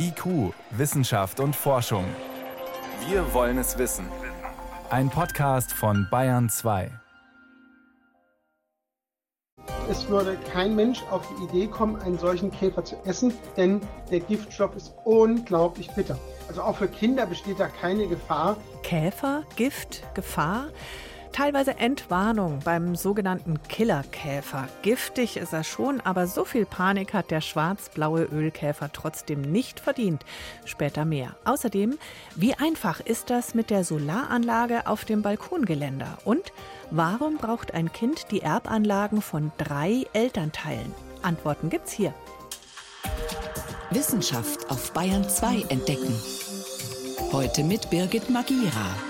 IQ, Wissenschaft und Forschung. Wir wollen es wissen. Ein Podcast von Bayern 2. Es würde kein Mensch auf die Idee kommen, einen solchen Käfer zu essen, denn der Giftstoff ist unglaublich bitter. Also auch für Kinder besteht da keine Gefahr. Käfer, Gift, Gefahr? Teilweise Entwarnung beim sogenannten Killerkäfer. Giftig ist er schon, aber so viel Panik hat der schwarz-blaue Ölkäfer trotzdem nicht verdient. Später mehr. Außerdem, wie einfach ist das mit der Solaranlage auf dem Balkongeländer? Und warum braucht ein Kind die Erbanlagen von drei Elternteilen? Antworten gibt's hier. Wissenschaft auf Bayern 2 entdecken. Heute mit Birgit Magira.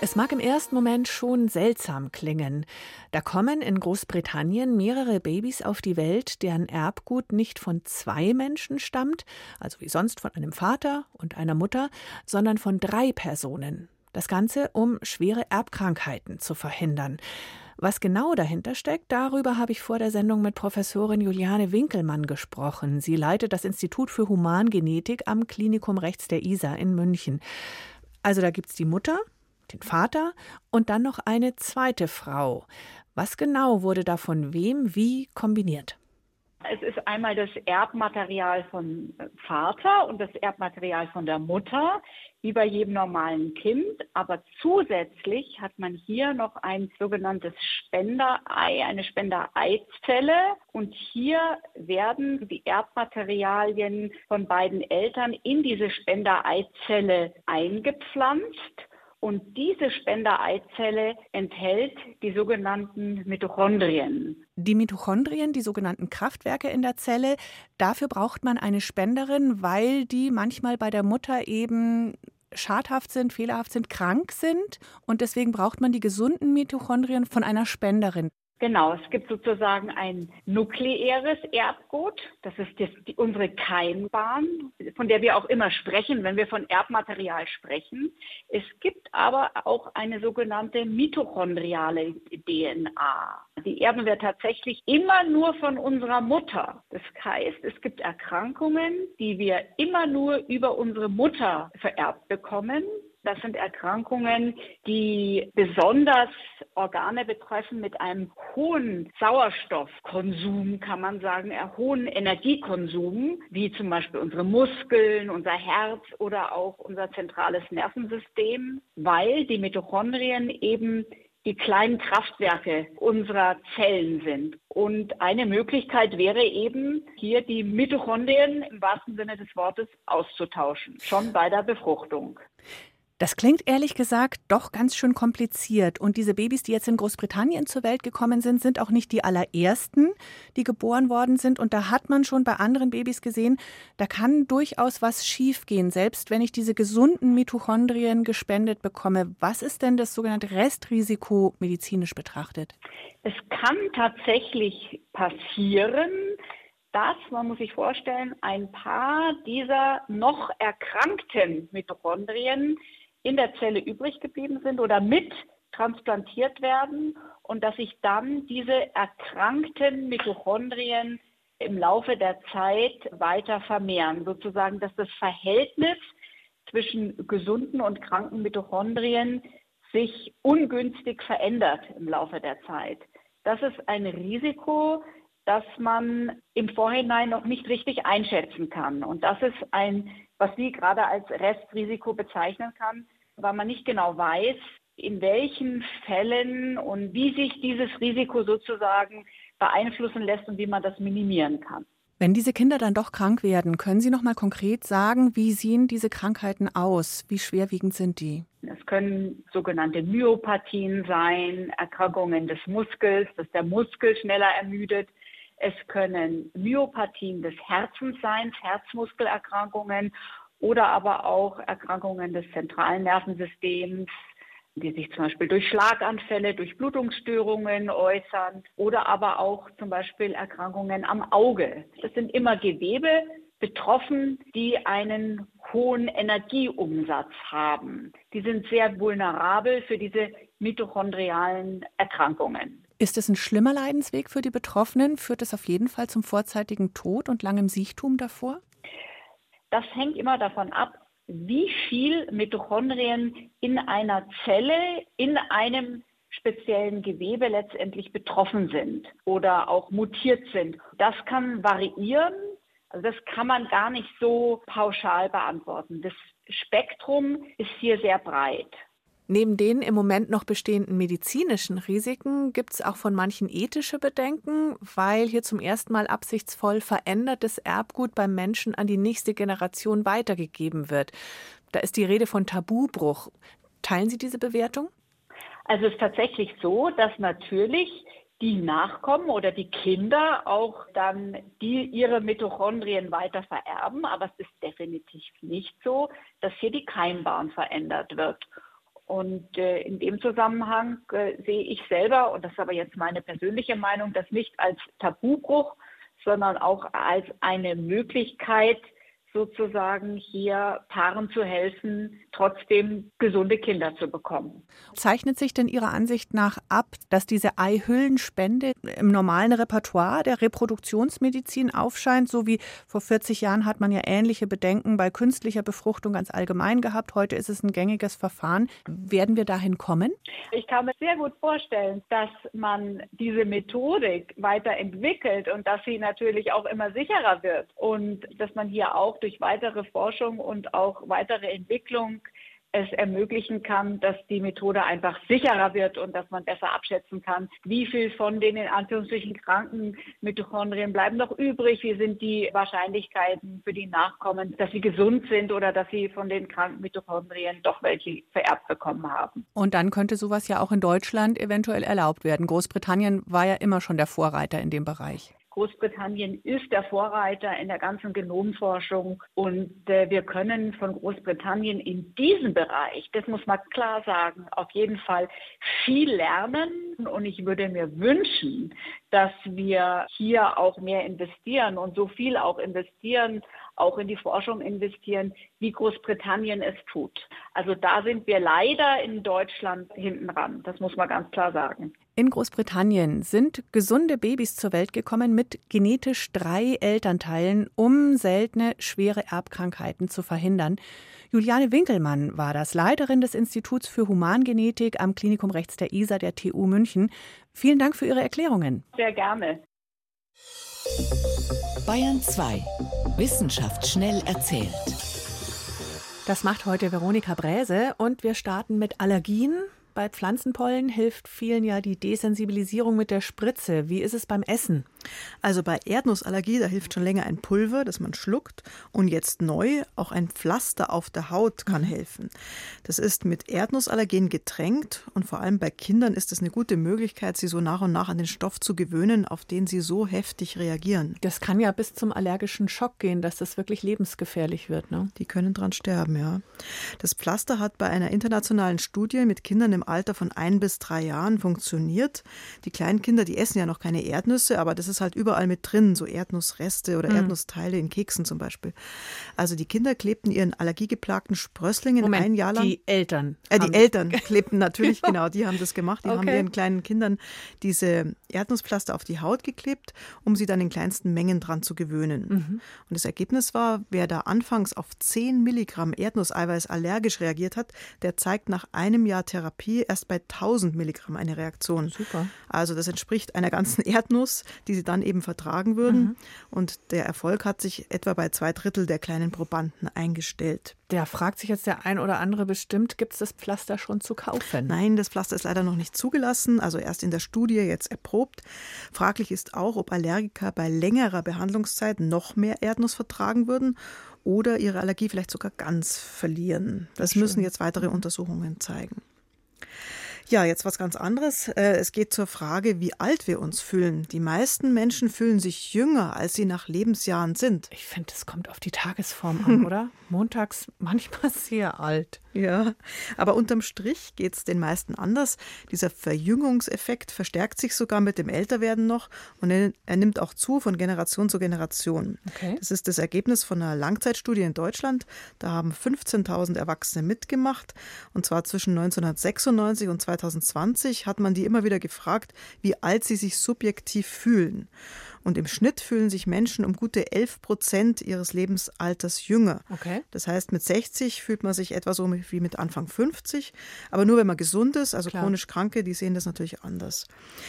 Es mag im ersten Moment schon seltsam klingen. Da kommen in Großbritannien mehrere Babys auf die Welt, deren Erbgut nicht von zwei Menschen stammt, also wie sonst von einem Vater und einer Mutter, sondern von drei Personen. Das Ganze, um schwere Erbkrankheiten zu verhindern. Was genau dahinter steckt, darüber habe ich vor der Sendung mit Professorin Juliane Winkelmann gesprochen. Sie leitet das Institut für Humangenetik am Klinikum Rechts der ISA in München. Also da gibt es die Mutter, den Vater und dann noch eine zweite Frau. Was genau wurde da von wem wie kombiniert? Es ist einmal das Erbmaterial von Vater und das Erbmaterial von der Mutter, wie bei jedem normalen Kind. Aber zusätzlich hat man hier noch ein sogenanntes Spenderei, eine Spendereizelle. Und hier werden die Erbmaterialien von beiden Eltern in diese Spendereizelle eingepflanzt. Und diese Spendereizelle enthält die sogenannten Mitochondrien. Die Mitochondrien, die sogenannten Kraftwerke in der Zelle, dafür braucht man eine Spenderin, weil die manchmal bei der Mutter eben schadhaft sind, fehlerhaft sind, krank sind. Und deswegen braucht man die gesunden Mitochondrien von einer Spenderin. Genau, es gibt sozusagen ein nukleäres Erbgut. Das ist die, die, unsere Keimbahn, von der wir auch immer sprechen, wenn wir von Erbmaterial sprechen. Es gibt aber auch eine sogenannte mitochondriale DNA. Die erben wir tatsächlich immer nur von unserer Mutter. Das heißt, es gibt Erkrankungen, die wir immer nur über unsere Mutter vererbt bekommen. Das sind Erkrankungen, die besonders Organe betreffen mit einem hohen Sauerstoffkonsum, kann man sagen, einem hohen Energiekonsum, wie zum Beispiel unsere Muskeln, unser Herz oder auch unser zentrales Nervensystem, weil die Mitochondrien eben die kleinen Kraftwerke unserer Zellen sind. Und eine Möglichkeit wäre eben, hier die Mitochondrien im wahrsten Sinne des Wortes auszutauschen, schon bei der Befruchtung. Das klingt ehrlich gesagt doch ganz schön kompliziert. Und diese Babys, die jetzt in Großbritannien zur Welt gekommen sind, sind auch nicht die allerersten, die geboren worden sind. Und da hat man schon bei anderen Babys gesehen, da kann durchaus was schiefgehen, selbst wenn ich diese gesunden Mitochondrien gespendet bekomme. Was ist denn das sogenannte Restrisiko medizinisch betrachtet? Es kann tatsächlich passieren, dass, man muss sich vorstellen, ein paar dieser noch erkrankten Mitochondrien in der Zelle übrig geblieben sind oder mit transplantiert werden und dass sich dann diese erkrankten Mitochondrien im Laufe der Zeit weiter vermehren. Sozusagen, dass das Verhältnis zwischen gesunden und kranken Mitochondrien sich ungünstig verändert im Laufe der Zeit. Das ist ein Risiko, das man im Vorhinein noch nicht richtig einschätzen kann. Und das ist ein, was Sie gerade als Restrisiko bezeichnen kann, weil man nicht genau weiß, in welchen Fällen und wie sich dieses Risiko sozusagen beeinflussen lässt und wie man das minimieren kann. Wenn diese Kinder dann doch krank werden, können Sie noch mal konkret sagen, wie sehen diese Krankheiten aus? Wie schwerwiegend sind die? Es können sogenannte Myopathien sein, Erkrankungen des Muskels, dass der Muskel schneller ermüdet. Es können Myopathien des Herzens sein, Herzmuskelerkrankungen oder aber auch Erkrankungen des zentralen Nervensystems, die sich zum Beispiel durch Schlaganfälle, durch Blutungsstörungen äußern oder aber auch zum Beispiel Erkrankungen am Auge. Das sind immer Gewebe betroffen, die einen hohen Energieumsatz haben. Die sind sehr vulnerabel für diese mitochondrialen Erkrankungen. Ist es ein schlimmer Leidensweg für die Betroffenen? Führt es auf jeden Fall zum vorzeitigen Tod und langem Siechtum davor? Das hängt immer davon ab, wie viel Mitochondrien in einer Zelle, in einem speziellen Gewebe letztendlich betroffen sind oder auch mutiert sind. Das kann variieren. Also das kann man gar nicht so pauschal beantworten. Das Spektrum ist hier sehr breit. Neben den im Moment noch bestehenden medizinischen Risiken gibt es auch von manchen ethische Bedenken, weil hier zum ersten Mal absichtsvoll verändertes Erbgut beim Menschen an die nächste Generation weitergegeben wird. Da ist die Rede von Tabubruch. Teilen Sie diese Bewertung? Also es ist tatsächlich so, dass natürlich die Nachkommen oder die Kinder auch dann die ihre Mitochondrien weiter vererben, aber es ist definitiv nicht so, dass hier die Keimbahn verändert wird. Und äh, in dem Zusammenhang äh, sehe ich selber, und das ist aber jetzt meine persönliche Meinung, das nicht als Tabubruch, sondern auch als eine Möglichkeit, sozusagen hier Paaren zu helfen, trotzdem gesunde Kinder zu bekommen. Zeichnet sich denn Ihrer Ansicht nach ab, dass diese Eihüllenspende im normalen Repertoire der Reproduktionsmedizin aufscheint? So wie vor 40 Jahren hat man ja ähnliche Bedenken bei künstlicher Befruchtung ganz allgemein gehabt. Heute ist es ein gängiges Verfahren. Werden wir dahin kommen? Ich kann mir sehr gut vorstellen, dass man diese Methodik weiterentwickelt und dass sie natürlich auch immer sicherer wird und dass man hier auch durch weitere Forschung und auch weitere Entwicklung es ermöglichen kann, dass die Methode einfach sicherer wird und dass man besser abschätzen kann, wie viel von den in Anführungsstrichen kranken Mitochondrien bleiben noch übrig, wie sind die Wahrscheinlichkeiten für die Nachkommen, dass sie gesund sind oder dass sie von den kranken Mitochondrien doch welche vererbt bekommen haben. Und dann könnte sowas ja auch in Deutschland eventuell erlaubt werden. Großbritannien war ja immer schon der Vorreiter in dem Bereich. Großbritannien ist der Vorreiter in der ganzen Genomforschung und äh, wir können von Großbritannien in diesem Bereich, das muss man klar sagen, auf jeden Fall viel lernen und ich würde mir wünschen, dass wir hier auch mehr investieren und so viel auch investieren, auch in die Forschung investieren, wie Großbritannien es tut. Also da sind wir leider in Deutschland hinten ran. Das muss man ganz klar sagen. In Großbritannien sind gesunde Babys zur Welt gekommen mit genetisch drei Elternteilen, um seltene, schwere Erbkrankheiten zu verhindern. Juliane Winkelmann war das, Leiterin des Instituts für Humangenetik am Klinikum Rechts der ISA der TU München. Vielen Dank für Ihre Erklärungen. Sehr gerne. Bayern 2. Wissenschaft schnell erzählt. Das macht heute Veronika Bräse und wir starten mit Allergien. Bei Pflanzenpollen hilft vielen ja die Desensibilisierung mit der Spritze. Wie ist es beim Essen? Also bei Erdnussallergie, da hilft schon länger ein Pulver, das man schluckt. Und jetzt neu, auch ein Pflaster auf der Haut kann mhm. helfen. Das ist mit Erdnussallergen getränkt und vor allem bei Kindern ist es eine gute Möglichkeit, sie so nach und nach an den Stoff zu gewöhnen, auf den sie so heftig reagieren. Das kann ja bis zum allergischen Schock gehen, dass das wirklich lebensgefährlich wird. Ne? Die können dran sterben, ja. Das Pflaster hat bei einer internationalen Studie mit Kindern im Alter von ein bis drei Jahren funktioniert. Die kleinen Kinder, die essen ja noch keine Erdnüsse, aber das ist halt überall mit drin, so Erdnussreste oder mhm. Erdnussteile in Keksen zum Beispiel. Also die Kinder klebten ihren allergiegeplagten Sprösslingen Moment, ein Jahr lang. Die Eltern. Äh, die Eltern klebten natürlich, genau, die haben das gemacht. Die okay. haben ihren kleinen Kindern diese Erdnusspflaster auf die Haut geklebt, um sie dann in kleinsten Mengen dran zu gewöhnen. Mhm. Und das Ergebnis war, wer da anfangs auf 10 Milligramm Erdnusseiweiß allergisch reagiert hat, der zeigt nach einem Jahr Therapie erst bei 1000 Milligramm eine Reaktion. Super. Also das entspricht einer ganzen Erdnuss, die sie dann eben vertragen würden. Mhm. Und der Erfolg hat sich etwa bei zwei Drittel der kleinen Probanden eingestellt. Der fragt sich jetzt der ein oder andere bestimmt, gibt es das Pflaster schon zu kaufen? Nein, das Pflaster ist leider noch nicht zugelassen, also erst in der Studie jetzt erprobt. Fraglich ist auch, ob Allergiker bei längerer Behandlungszeit noch mehr Erdnuss vertragen würden oder ihre Allergie vielleicht sogar ganz verlieren. Das Schön. müssen jetzt weitere Untersuchungen zeigen. Ja, jetzt was ganz anderes. Äh, es geht zur Frage, wie alt wir uns fühlen. Die meisten Menschen fühlen sich jünger, als sie nach Lebensjahren sind. Ich finde, es kommt auf die Tagesform an, oder? Montags manchmal sehr alt. Ja, aber unterm Strich geht es den meisten anders. Dieser Verjüngungseffekt verstärkt sich sogar mit dem Älterwerden noch und er, er nimmt auch zu von Generation zu Generation. Okay. Das ist das Ergebnis von einer Langzeitstudie in Deutschland. Da haben 15.000 Erwachsene mitgemacht und zwar zwischen 1996 und 2000 2020 hat man die immer wieder gefragt, wie alt sie sich subjektiv fühlen. Und im Schnitt fühlen sich Menschen um gute 11 Prozent ihres Lebensalters jünger. Okay. Das heißt, mit 60 fühlt man sich etwa so wie mit Anfang 50. Aber nur wenn man gesund ist, also Klar. chronisch Kranke, die sehen das natürlich anders.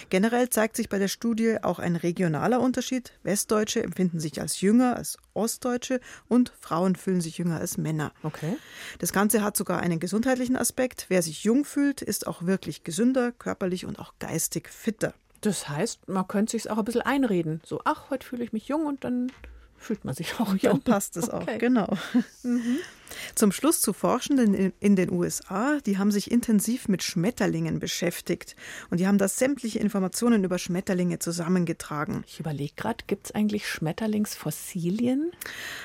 Generell zeigt sich bei der Studie auch ein regionaler Unterschied. Westdeutsche empfinden sich als jünger als Ostdeutsche und Frauen fühlen sich jünger als Männer. Okay. Das Ganze hat sogar einen gesundheitlichen Aspekt. Wer sich jung fühlt, ist auch wirklich gesünder, körperlich und auch geistig fitter. Das heißt, man könnte sich auch ein bisschen einreden. So, ach, heute fühle ich mich jung und dann fühlt man sich auch Dann jung. passt es auch, Okay. genau. Zum Schluss zu Forschenden in, den USA, die haben sich intensiv mit Schmetterlingen beschäftigt und die haben da sämtliche Informationen über Schmetterlinge zusammengetragen. Ich überlege gerade, gibt es eigentlich Schmetterlingsfossilien?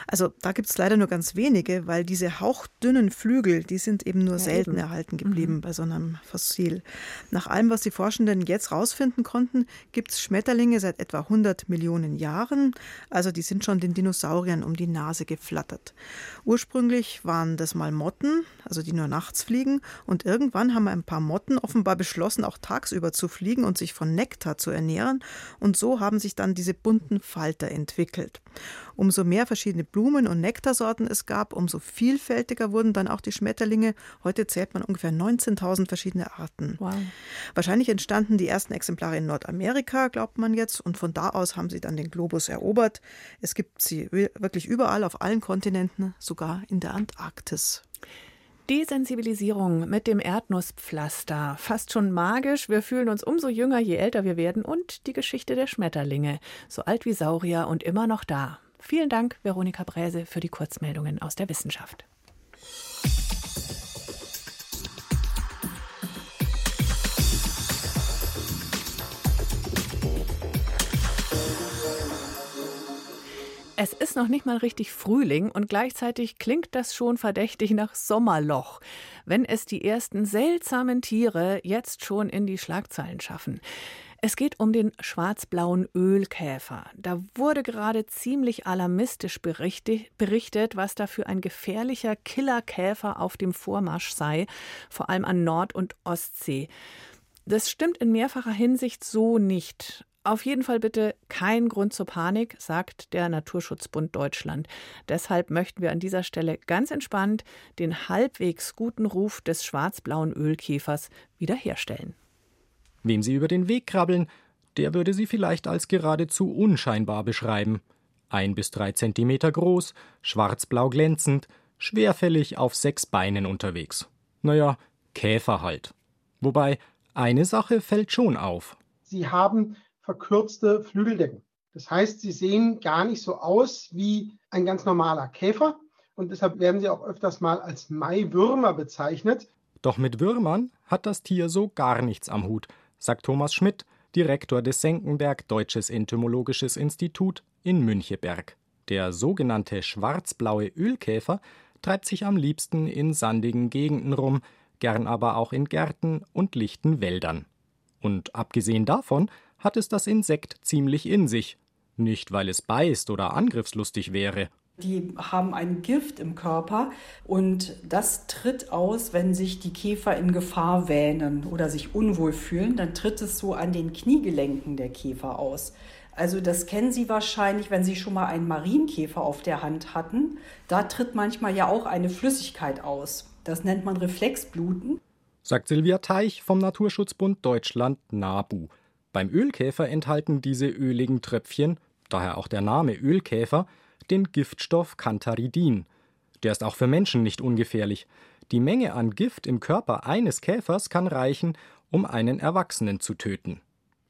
Also da gibt es leider nur ganz wenige, weil diese hauchdünnen Flügel, die sind eben nur Ja, selten eben. erhalten geblieben bei so einem Fossil. Nach allem, was die Forschenden jetzt rausfinden konnten, gibt es Schmetterlinge seit etwa 100 Millionen Jahren. Also die sind schon den Dinosauriern um die Nase geflattert. Ursprünglich waren das mal Motten, also die nur nachts fliegen. Und irgendwann haben ein paar Motten offenbar beschlossen, auch tagsüber zu fliegen und sich von Nektar zu ernähren. Und so haben sich dann diese bunten Falter entwickelt. Umso mehr verschiedene Blumen- und Nektarsorten es gab, umso vielfältiger wurden dann auch die Schmetterlinge. Heute zählt man ungefähr 19.000 verschiedene Arten. Wow. Wahrscheinlich entstanden die ersten Exemplare in Nordamerika, glaubt man jetzt, und von da aus haben sie dann den Globus erobert. Es gibt sie wirklich überall auf allen Kontinenten, sogar in der Antarktis. Desensibilisierung mit dem Erdnusspflaster. Fast schon magisch. Wir fühlen uns umso jünger, je älter wir werden. Und die Geschichte der Schmetterlinge. So alt wie Saurier und immer noch da. Vielen Dank, Veronika Bräse, für die Kurzmeldungen aus der Wissenschaft. Es ist noch nicht mal richtig Frühling und gleichzeitig klingt das schon verdächtig nach Sommerloch, wenn es die ersten seltsamen Tiere jetzt schon in die Schlagzeilen schaffen. Es geht um den schwarzblauen Ölkäfer. Da wurde gerade ziemlich alarmistisch berichtet, was da für ein gefährlicher Killerkäfer auf dem Vormarsch sei, vor allem an Nord- und Ostsee. Das stimmt in mehrfacher Hinsicht so nicht. Auf jeden Fall bitte kein Grund zur Panik, sagt der Naturschutzbund Deutschland. Deshalb möchten wir an dieser Stelle ganz entspannt den halbwegs guten Ruf des schwarzblauen Ölkäfers wiederherstellen. Wem Sie über den Weg krabbeln, der würde Sie vielleicht als geradezu unscheinbar beschreiben. Ein bis drei Zentimeter groß, schwarzblau glänzend, schwerfällig auf sechs Beinen unterwegs. Naja, Käfer halt. Wobei, eine Sache fällt schon auf. Sie haben verkürzte Flügeldecken. Das heißt, sie sehen gar nicht so aus wie ein ganz normaler Käfer und deshalb werden sie auch öfters mal als Maiwürmer bezeichnet. Doch mit Würmern hat das Tier so gar nichts am Hut, sagt Thomas Schmidt, Direktor des Senckenberg Deutsches Entomologisches Institut in Müncheberg. Der sogenannte schwarzblaue Ölkäfer treibt sich am liebsten in sandigen Gegenden rum, gern aber auch in Gärten und lichten Wäldern. Und abgesehen davon hat es das Insekt ziemlich in sich. Nicht, weil es beißt oder angriffslustig wäre. Die haben ein Gift im Körper und das tritt aus, wenn sich die Käfer in Gefahr wähnen oder sich unwohl fühlen, dann tritt es so an den Kniegelenken der Käfer aus. Also das kennen Sie wahrscheinlich, wenn Sie schon mal einen Marienkäfer auf der Hand hatten. Da tritt manchmal ja auch eine Flüssigkeit aus. Das nennt man Reflexbluten. Sagt Silvia Teich vom Naturschutzbund Deutschland NABU. Beim Ölkäfer enthalten diese öligen Tröpfchen, daher auch der Name Ölkäfer, den Giftstoff Cantharidin. Der ist auch für Menschen nicht ungefährlich. Die Menge an Gift im Körper eines Käfers kann reichen, um einen Erwachsenen zu töten.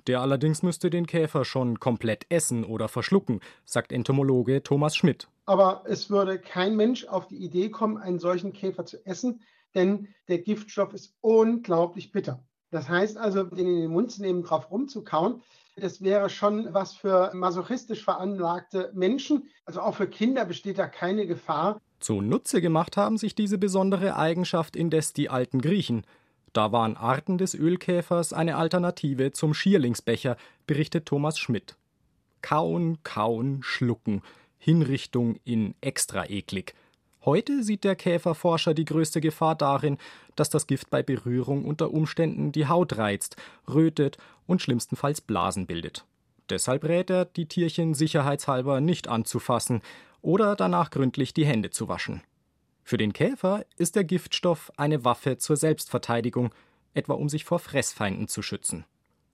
Der allerdings müsste den Käfer schon komplett essen oder verschlucken, sagt Entomologe Thomas Schmidt. Aber es würde kein Mensch auf die Idee kommen, einen solchen Käfer zu essen, denn der Giftstoff ist unglaublich bitter. Das heißt also, den in den Mund zu nehmen, drauf rumzukauen, das wäre schon was für masochistisch veranlagte Menschen. Also auch für Kinder besteht da keine Gefahr. Zunutze gemacht haben sich diese besondere Eigenschaft indes die alten Griechen. Da waren Arten des Ölkäfers eine Alternative zum Schierlingsbecher, berichtet Thomas Schmidt. Kauen, kauen, schlucken. Hinrichtung in extra eklig. Heute sieht der Käferforscher die größte Gefahr darin, dass das Gift bei Berührung unter Umständen die Haut reizt, rötet und schlimmstenfalls Blasen bildet. Deshalb rät er, die Tierchen sicherheitshalber nicht anzufassen oder danach gründlich die Hände zu waschen. Für den Käfer ist der Giftstoff eine Waffe zur Selbstverteidigung, etwa um sich vor Fressfeinden zu schützen.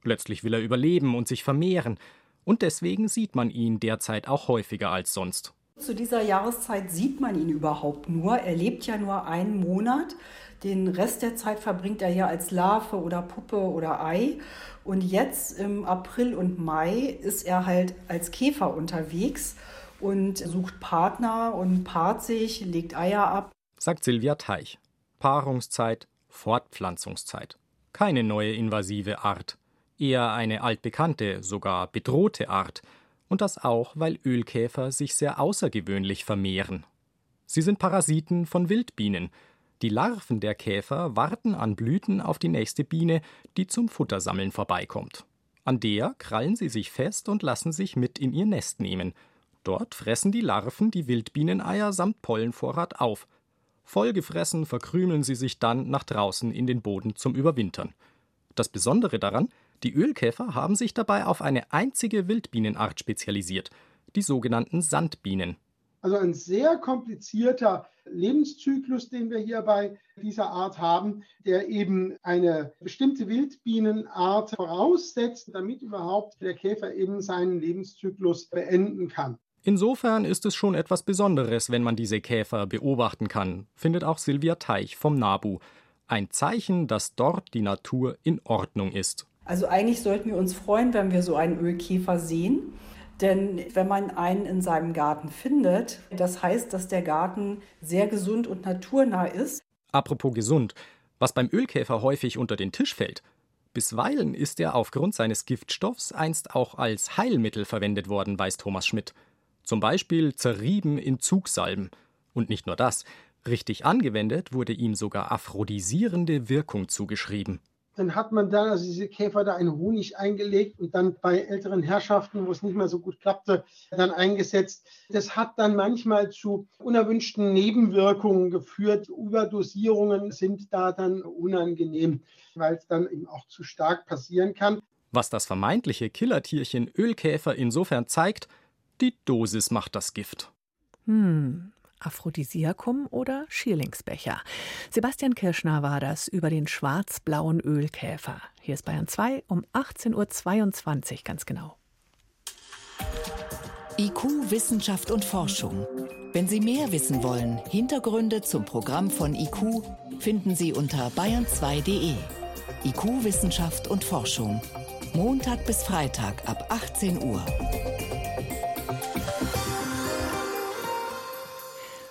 Letztlich will er überleben und sich vermehren, und deswegen sieht man ihn derzeit auch häufiger als sonst. Zu dieser Jahreszeit sieht man ihn überhaupt nur. Er lebt ja nur einen Monat. Den Rest der Zeit verbringt er ja als Larve oder Puppe oder Ei. Und jetzt im April und Mai ist er halt als Käfer unterwegs und sucht Partner und paart sich, legt Eier ab. Sagt Silvia Teich. Paarungszeit, Fortpflanzungszeit. Keine neue invasive Art. Eher eine altbekannte, sogar bedrohte Art. Und das auch, weil Ölkäfer sich sehr außergewöhnlich vermehren. Sie sind Parasiten von Wildbienen. Die Larven der Käfer warten an Blüten auf die nächste Biene, die zum Futtersammeln vorbeikommt. An der krallen sie sich fest und lassen sich mit in ihr Nest nehmen – Dort fressen die Larven die Wildbieneneier samt Pollenvorrat auf. Vollgefressen verkrümeln sie sich dann nach draußen in den Boden zum Überwintern. Das Besondere daran, die Ölkäfer haben sich dabei auf eine einzige Wildbienenart spezialisiert, die sogenannten Sandbienen. Also ein sehr komplizierter Lebenszyklus, den wir hier bei dieser Art haben, der eben eine bestimmte Wildbienenart voraussetzt, damit überhaupt der Käfer eben seinen Lebenszyklus beenden kann. Insofern ist es schon etwas Besonderes, wenn man diese Käfer beobachten kann, findet auch Silvia Teich vom NABU. Ein Zeichen, dass dort die Natur in Ordnung ist. Also eigentlich sollten wir uns freuen, wenn wir so einen Ölkäfer sehen. Denn wenn man einen in seinem Garten findet, das heißt, dass der Garten sehr gesund und naturnah ist. Apropos gesund, was beim Ölkäfer häufig unter den Tisch fällt. Bisweilen ist er aufgrund seines Giftstoffs einst auch als Heilmittel verwendet worden, weiß Thomas Schmidt. Zum Beispiel zerrieben in Zugsalben. Und nicht nur das, richtig angewendet wurde ihm sogar aphrodisierende Wirkung zugeschrieben. Dann hat man dann also diese Käfer da in Honig eingelegt und dann bei älteren Herrschaften, wo es nicht mehr so gut klappte, dann eingesetzt. Das hat dann manchmal zu unerwünschten Nebenwirkungen geführt. Überdosierungen sind da dann unangenehm, weil es dann eben auch zu stark passieren kann. Was das vermeintliche Killertierchen Ölkäfer insofern zeigt, die Dosis macht das Gift. Hm. Aphrodisiakum oder Schierlingsbecher. Sebastian Kirschner war das über den schwarz-blauen Ölkäfer. Hier ist Bayern 2 um 18.22 Uhr ganz genau. IQ, Wissenschaft und Forschung. Wenn Sie mehr wissen wollen, Hintergründe zum Programm von IQ finden Sie unter bayern2.de. IQ, Wissenschaft und Forschung. Montag bis Freitag ab 18 Uhr.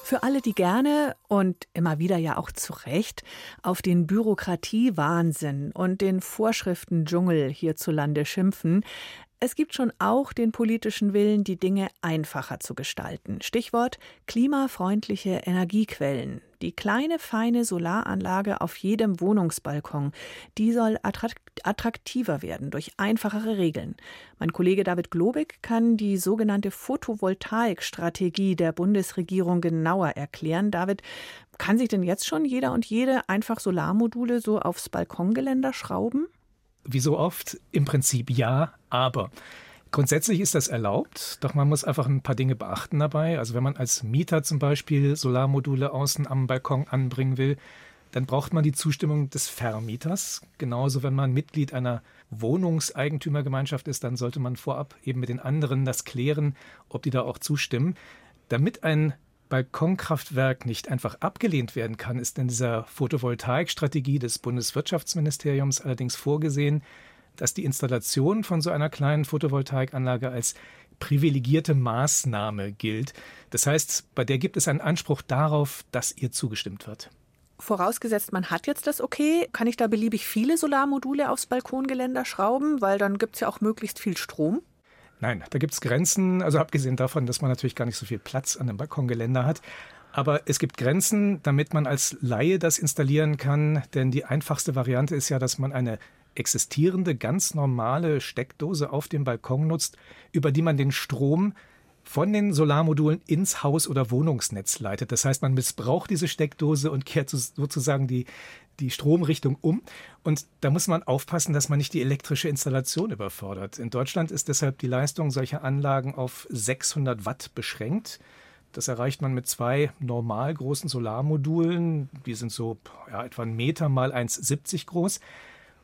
Für alle, die gerne und immer wieder ja auch zu Recht auf den Bürokratiewahnsinn und den Vorschriftendschungel hierzulande schimpfen, es gibt schon auch den politischen Willen, die Dinge einfacher zu gestalten. Stichwort klimafreundliche Energiequellen. Die kleine, feine Solaranlage auf jedem Wohnungsbalkon, die soll attraktiver werden durch einfachere Regeln. Mein Kollege David Globig kann die sogenannte Photovoltaikstrategie der Bundesregierung genauer erklären. David, kann sich denn jetzt schon jeder und jede einfach Solarmodule so aufs Balkongeländer schrauben? Wie so oft im Prinzip ja, aber Grundsätzlich ist das erlaubt, doch man muss einfach ein paar Dinge beachten dabei. Also wenn man als Mieter zum Beispiel Solarmodule außen am Balkon anbringen will, dann braucht man die Zustimmung des Vermieters. Genauso, wenn man Mitglied einer Wohnungseigentümergemeinschaft ist, dann sollte man vorab eben mit den anderen das klären, ob die da auch zustimmen. Damit ein Balkonkraftwerk nicht einfach abgelehnt werden kann, ist in dieser Photovoltaikstrategie des Bundeswirtschaftsministeriums allerdings vorgesehen, dass die Installation von so einer kleinen Photovoltaikanlage als privilegierte Maßnahme gilt. Das heißt, bei der gibt es einen Anspruch darauf, dass ihr zugestimmt wird. Vorausgesetzt, man hat jetzt das okay, kann ich da beliebig viele Solarmodule aufs Balkongeländer schrauben, weil dann gibt es ja auch möglichst viel Strom? Nein, da gibt es Grenzen, also abgesehen davon, dass man natürlich gar nicht so viel Platz an dem Balkongeländer hat. Aber es gibt Grenzen, damit man als Laie das installieren kann, denn die einfachste Variante ist ja, dass man eine existierende, ganz normale Steckdose auf dem Balkon nutzt, über die man den Strom von den Solarmodulen ins Haus- oder Wohnungsnetz leitet. Das heißt, man missbraucht diese Steckdose und kehrt sozusagen die, die Stromrichtung um. Und da muss man aufpassen, dass man nicht die elektrische Installation überfordert. In Deutschland ist deshalb die Leistung solcher Anlagen auf 600 Watt beschränkt. Das erreicht man mit zwei normal großen Solarmodulen. Die sind so ja, etwa ein Meter mal 1,70 groß.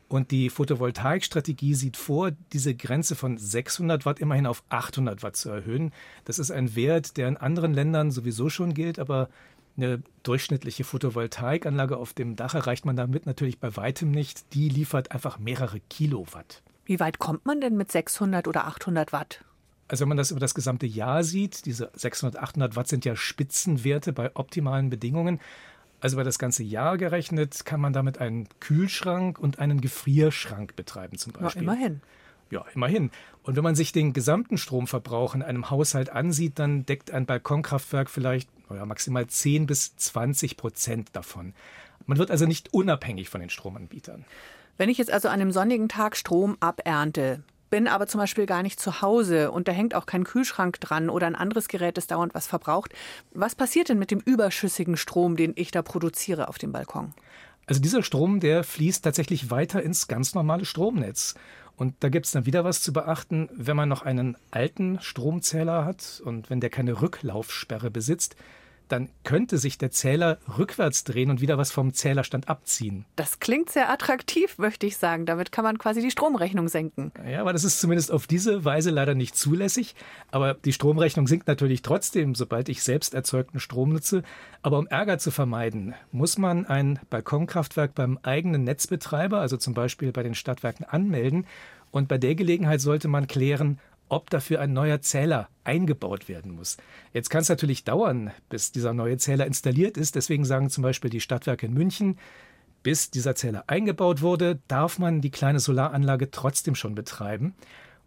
Und die Photovoltaikstrategie sieht vor, diese Grenze von 600 Watt immerhin auf 800 Watt zu erhöhen. Das ist ein Wert, der in anderen Ländern sowieso schon gilt, aber eine durchschnittliche Photovoltaikanlage auf dem Dach erreicht man damit natürlich bei weitem nicht. Die liefert einfach mehrere Kilowatt. Wie weit kommt man denn mit 600 oder 800 Watt? Also wenn man das über das gesamte Jahr sieht, diese 600, 800 Watt sind ja Spitzenwerte bei optimalen Bedingungen. Also über das ganze Jahr gerechnet kann man damit einen Kühlschrank und einen Gefrierschrank betreiben zum Beispiel. Ja, immerhin. Ja, immerhin. Und wenn man sich den gesamten Stromverbrauch in einem Haushalt ansieht, dann deckt ein Balkonkraftwerk vielleicht ja, maximal 10 bis 20 Prozent davon. Man wird also nicht unabhängig von den Stromanbietern. Wenn ich jetzt also an einem sonnigen Tag Strom abernte, bin aber zum Beispiel gar nicht zu Hause und da hängt auch kein Kühlschrank dran oder ein anderes Gerät, das dauernd was verbraucht. Was passiert denn mit dem überschüssigen Strom, den ich da produziere auf dem Balkon? Also dieser Strom, der fließt tatsächlich weiter ins ganz normale Stromnetz. Und da gibt es dann wieder was zu beachten, wenn man noch einen alten Stromzähler hat und wenn der keine Rücklaufsperre besitzt, dann könnte sich der Zähler rückwärts drehen und wieder was vom Zählerstand abziehen. Das klingt sehr attraktiv, möchte ich sagen. Damit kann man quasi die Stromrechnung senken. Ja, aber das ist zumindest auf diese Weise leider nicht zulässig. Aber die Stromrechnung sinkt natürlich trotzdem, sobald ich selbst erzeugten Strom nutze. Aber um Ärger zu vermeiden, muss man ein Balkonkraftwerk beim eigenen Netzbetreiber, also zum Beispiel bei den Stadtwerken, anmelden. Und bei der Gelegenheit sollte man klären, ob dafür ein neuer Zähler eingebaut werden muss. Jetzt kann es natürlich dauern, bis dieser neue Zähler installiert ist. Deswegen sagen zum Beispiel die Stadtwerke in München, bis dieser Zähler eingebaut wurde, darf man die kleine Solaranlage trotzdem schon betreiben.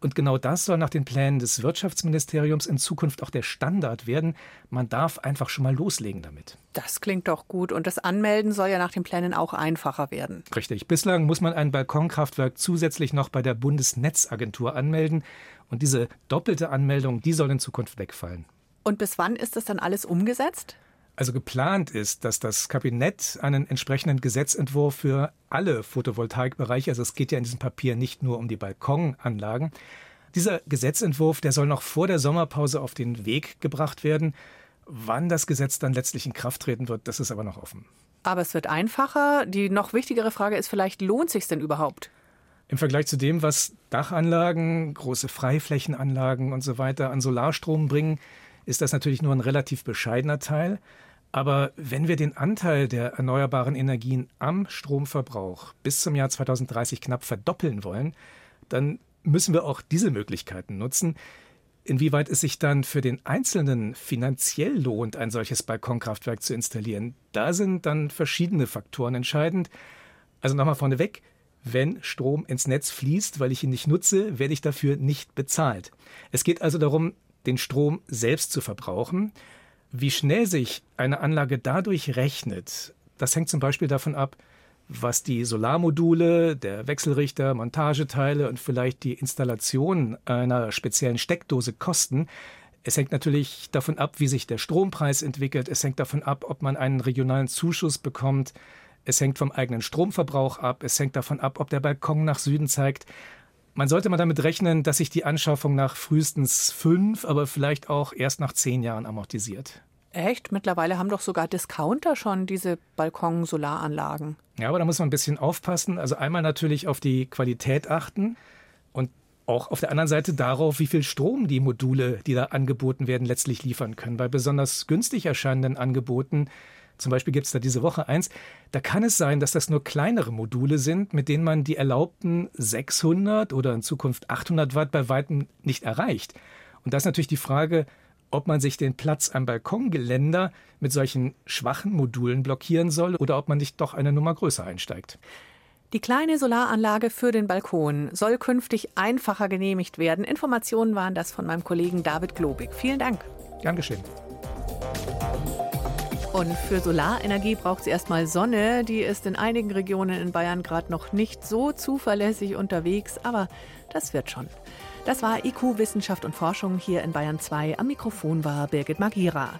Und genau das soll nach den Plänen des Wirtschaftsministeriums in Zukunft auch der Standard werden. Man darf einfach schon mal loslegen damit. Das klingt doch gut. Und das Anmelden soll ja nach den Plänen auch einfacher werden. Richtig. Bislang muss man ein Balkonkraftwerk zusätzlich noch bei der Bundesnetzagentur anmelden. Und diese doppelte Anmeldung, die soll in Zukunft wegfallen. Und bis wann ist das dann alles umgesetzt? Also geplant ist, dass das Kabinett einen entsprechenden Gesetzentwurf für alle Photovoltaikbereiche, also es geht ja in diesem Papier nicht nur um die Balkonanlagen, dieser Gesetzentwurf, der soll noch vor der Sommerpause auf den Weg gebracht werden. Wann das Gesetz dann letztlich in Kraft treten wird, das ist aber noch offen. Aber es wird einfacher. Die noch wichtigere Frage ist vielleicht, lohnt sich denn überhaupt? Im Vergleich zu dem, was Dachanlagen, große Freiflächenanlagen und so weiter an Solarstrom bringen, ist das natürlich nur ein relativ bescheidener Teil. Aber wenn wir den Anteil der erneuerbaren Energien am Stromverbrauch bis zum Jahr 2030 knapp verdoppeln wollen, dann müssen wir auch diese Möglichkeiten nutzen. Inwieweit es sich dann für den Einzelnen finanziell lohnt, ein solches Balkonkraftwerk zu installieren, da sind dann verschiedene Faktoren entscheidend. Also nochmal vorneweg, wenn Strom ins Netz fließt, weil ich ihn nicht nutze, werde ich dafür nicht bezahlt. Es geht also darum, den Strom selbst zu verbrauchen wie schnell sich eine Anlage dadurch rechnet, das hängt zum Beispiel davon ab, was die Solarmodule, der Wechselrichter, Montageteile und vielleicht die Installation einer speziellen Steckdose kosten. Es hängt natürlich davon ab, wie sich der Strompreis entwickelt. Es hängt davon ab, ob man einen regionalen Zuschuss bekommt. Es hängt vom eigenen Stromverbrauch ab. Es hängt davon ab, ob der Balkon nach Süden zeigt. Man sollte mal damit rechnen, dass sich die Anschaffung nach frühestens fünf, aber vielleicht auch erst nach zehn Jahren amortisiert. Echt? Mittlerweile haben doch sogar Discounter schon diese Balkon-Solaranlagen. Ja, aber da muss man ein bisschen aufpassen. Also einmal natürlich auf die Qualität achten und auch auf der anderen Seite darauf, wie viel Strom die Module, die da angeboten werden, letztlich liefern können. Bei besonders günstig erscheinenden Angeboten zum Beispiel gibt es da diese Woche eins. Da kann es sein, dass das nur kleinere Module sind, mit denen man die erlaubten 600 oder in Zukunft 800 Watt bei weitem nicht erreicht. Und da ist natürlich die Frage, ob man sich den Platz am Balkongeländer mit solchen schwachen Modulen blockieren soll oder ob man nicht doch eine Nummer größer einsteigt. Die kleine Solaranlage für den Balkon soll künftig einfacher genehmigt werden. Informationen waren das von meinem Kollegen David Globig. Vielen Dank. Gern geschehen. Und für Solarenergie braucht es erstmal Sonne. Die ist in einigen Regionen in Bayern gerade noch nicht so zuverlässig unterwegs, aber das wird schon. Das war IQ Wissenschaft und Forschung hier in Bayern 2. Am Mikrofon war Birgit Magira.